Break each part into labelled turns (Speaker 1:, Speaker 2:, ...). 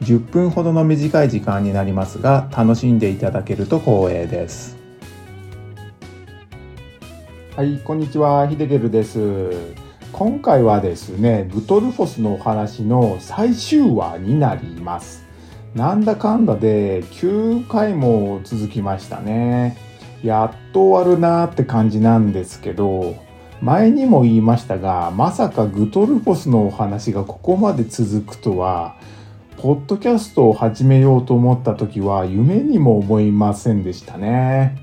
Speaker 1: 10分ほどの短い時間になりますが楽しんでいただけると光栄です。はいこんにちは。ヒデゲルです。今回はですねグトルフォスのお話の最終話になります。なんだかんだで9回も続きましたね。やっと終わるなーって感じなんですけど前にも言いましたがまさかグトルフォスのお話がここまで続くとはポッドキャストを始めようと思った時は夢にも思いませんでしたね。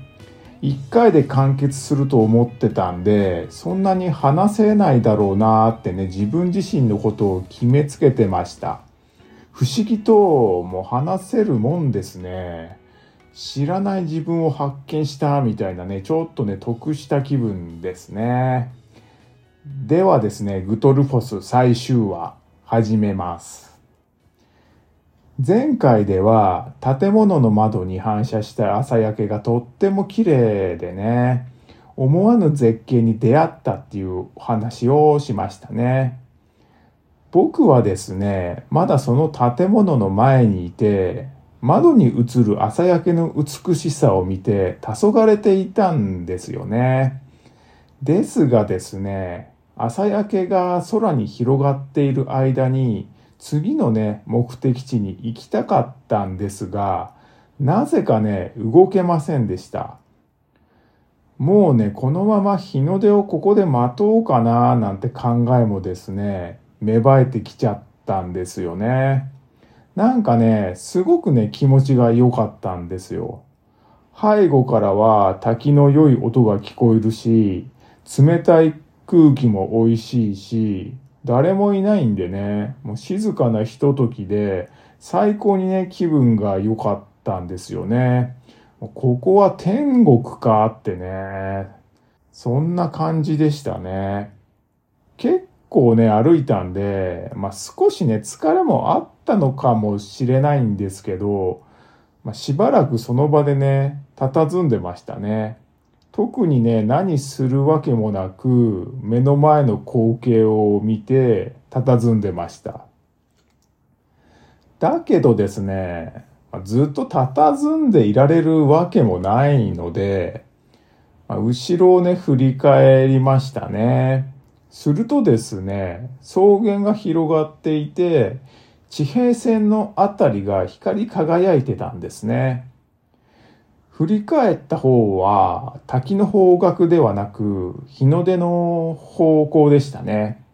Speaker 1: 1回で完結すると思ってたんでそんなに話せないだろうなってね自分自身のことを決めつけてました。不思議ともう話せるもんですね。知らない自分を発見したみたいなねちょっとね得した気分ですね。ではですねグトルフォス最終話始めます。前回では建物の窓に反射した朝焼けがとっても綺麗でね、思わぬ絶景に出会ったっていう話をしましたね。僕はですね、まだその建物の前にいて、窓に映る朝焼けの美しさを見て黄昏ていたんですよね。ですがですね、朝焼けが空に広がっている間に次のね、目的地に行きたかったんですが、なぜかね、動けませんでした。もうね、このまま日の出をここで待とうかななんて考えもですね、芽生えてきちゃったんですよね。なんかね、すごくね、気持ちが良かったんですよ。背後からは滝の良い音が聞こえるし、冷たい空気も美味しいし、誰もいないんでね、もう静かなひとときで、最高にね、気分が良かったんですよね。ここは天国かってね、そんな感じでしたね。結構ね、歩いたんで、まあ少しね、疲れもあったのかもしれないんですけど、まあ、しばらくその場でね、佇んでましたね。特にね、何するわけもなく、目の前の光景を見て、佇んでました。だけどですね、ずっと佇んでいられるわけもないので、後ろをね、振り返りましたね。するとですね、草原が広がっていて、地平線のあたりが光り輝いてたんですね。振り返った方は滝の方角ではなく日の出の方向でしたね。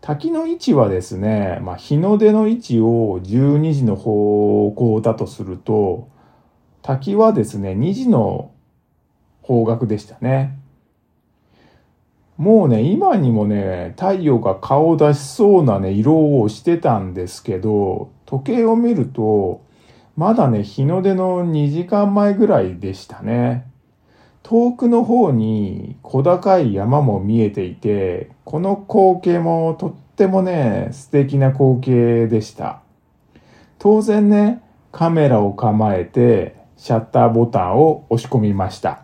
Speaker 1: 滝の位置はですね、まあ、日の出の位置を12時の方向だとすると、滝はですね、2時の方角でしたね。もうね、今にもね、太陽が顔を出しそうなね、色をしてたんですけど、時計を見ると、まだね、日の出の2時間前ぐらいでしたね。遠くの方に小高い山も見えていて、この光景もとってもね、素敵な光景でした。当然ね、カメラを構えて、シャッターボタンを押し込みました。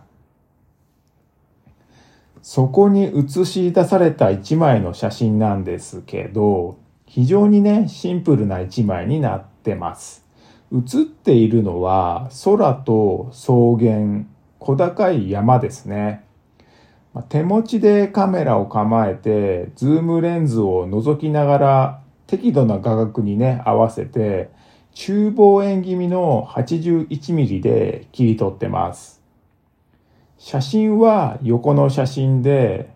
Speaker 1: そこに映し出された一枚の写真なんですけど、非常にね、シンプルな一枚になってます。映っているのは空と草原、小高い山ですね。手持ちでカメラを構えて、ズームレンズを覗きながら適度な画角にね、合わせて、中望遠気味の 81mm で切り取ってます。写真は横の写真で、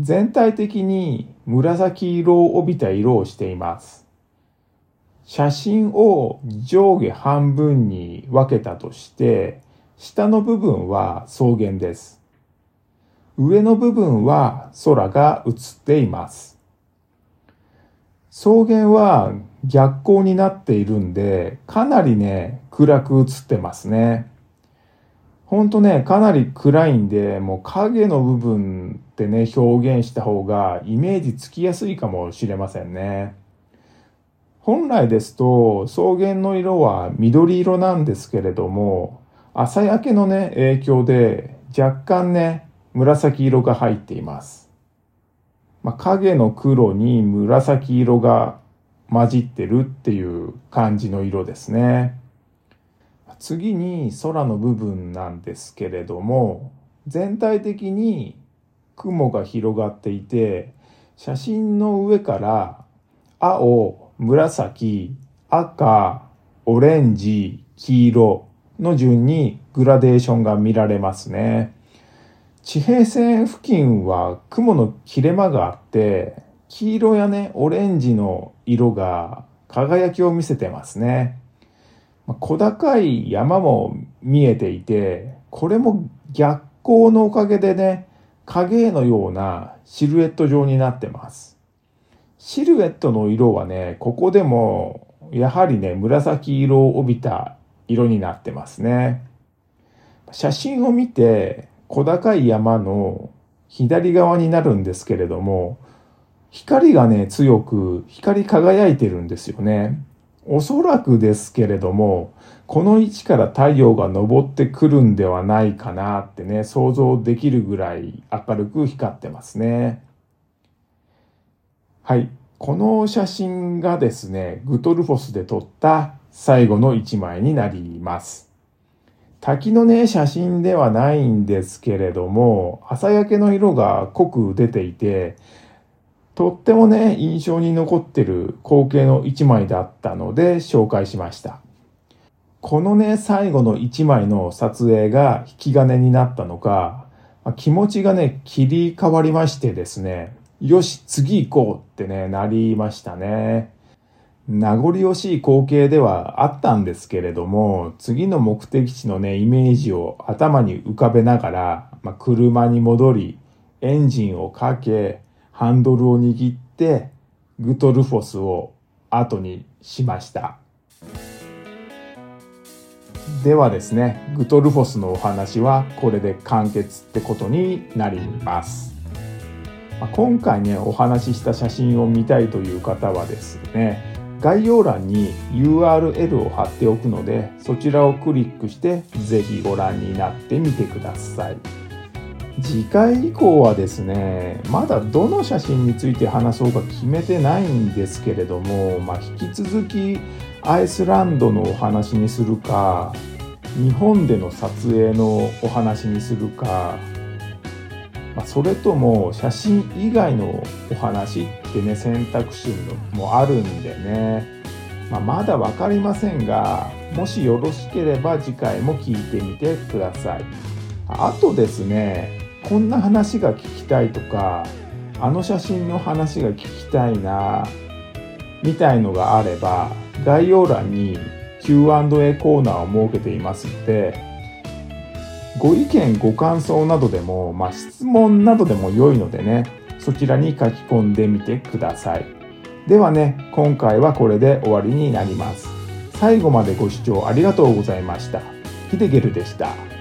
Speaker 1: 全体的に紫色を帯びた色をしています。写真を上下半分に分けたとして、下の部分は草原です。上の部分は空が映っています。草原は逆光になっているんで、かなりね、暗く映ってますね。ほんとね、かなり暗いんで、もう影の部分ってね、表現した方がイメージつきやすいかもしれませんね。本来ですと草原の色は緑色なんですけれども、朝焼けのね、影響で若干ね、紫色が入っています。まあ、影の黒に紫色が混じってるっていう感じの色ですね。次に空の部分なんですけれども全体的に雲が広がっていて写真の上から青紫赤オレンジ黄色の順にグラデーションが見られますね地平線付近は雲の切れ間があって黄色やねオレンジの色が輝きを見せてますね小高い山も見えていて、これも逆光のおかげでね、影絵のようなシルエット状になってます。シルエットの色はね、ここでもやはりね、紫色を帯びた色になってますね。写真を見て小高い山の左側になるんですけれども、光がね、強く光り輝いてるんですよね。おそらくですけれども、この位置から太陽が昇ってくるんではないかなってね、想像できるぐらい明るく光ってますね。はい。この写真がですね、グトルフォスで撮った最後の一枚になります。滝のね、写真ではないんですけれども、朝焼けの色が濃く出ていて、とってもね、印象に残ってる光景の一枚だったので紹介しました。このね、最後の一枚の撮影が引き金になったのか、気持ちがね、切り替わりましてですね、よし、次行こうってね、なりましたね。名残惜しい光景ではあったんですけれども、次の目的地のね、イメージを頭に浮かべながら、まあ、車に戻り、エンジンをかけ、ハンドルを握ってグトルフォスを後にしましたではですねグトルフォスのお話はこれで完結ってことになります今回ねお話しした写真を見たいという方はですね概要欄に URL を貼っておくのでそちらをクリックして是非ご覧になってみてください。次回以降はですねまだどの写真について話そうか決めてないんですけれども、まあ、引き続きアイスランドのお話にするか日本での撮影のお話にするか、まあ、それとも写真以外のお話ってね選択肢もあるんでね、まあ、まだ分かりませんがもしよろしければ次回も聞いてみてください。あとですねこんな話が聞きたいとかあの写真の話が聞きたいなみたいのがあれば概要欄に Q&A コーナーを設けていますのでご意見ご感想などでも、まあ、質問などでも良いのでねそちらに書き込んでみてください。ではね今回はこれで終わりになります。最後までご視聴ありがとうございました。ヒデゲルでした。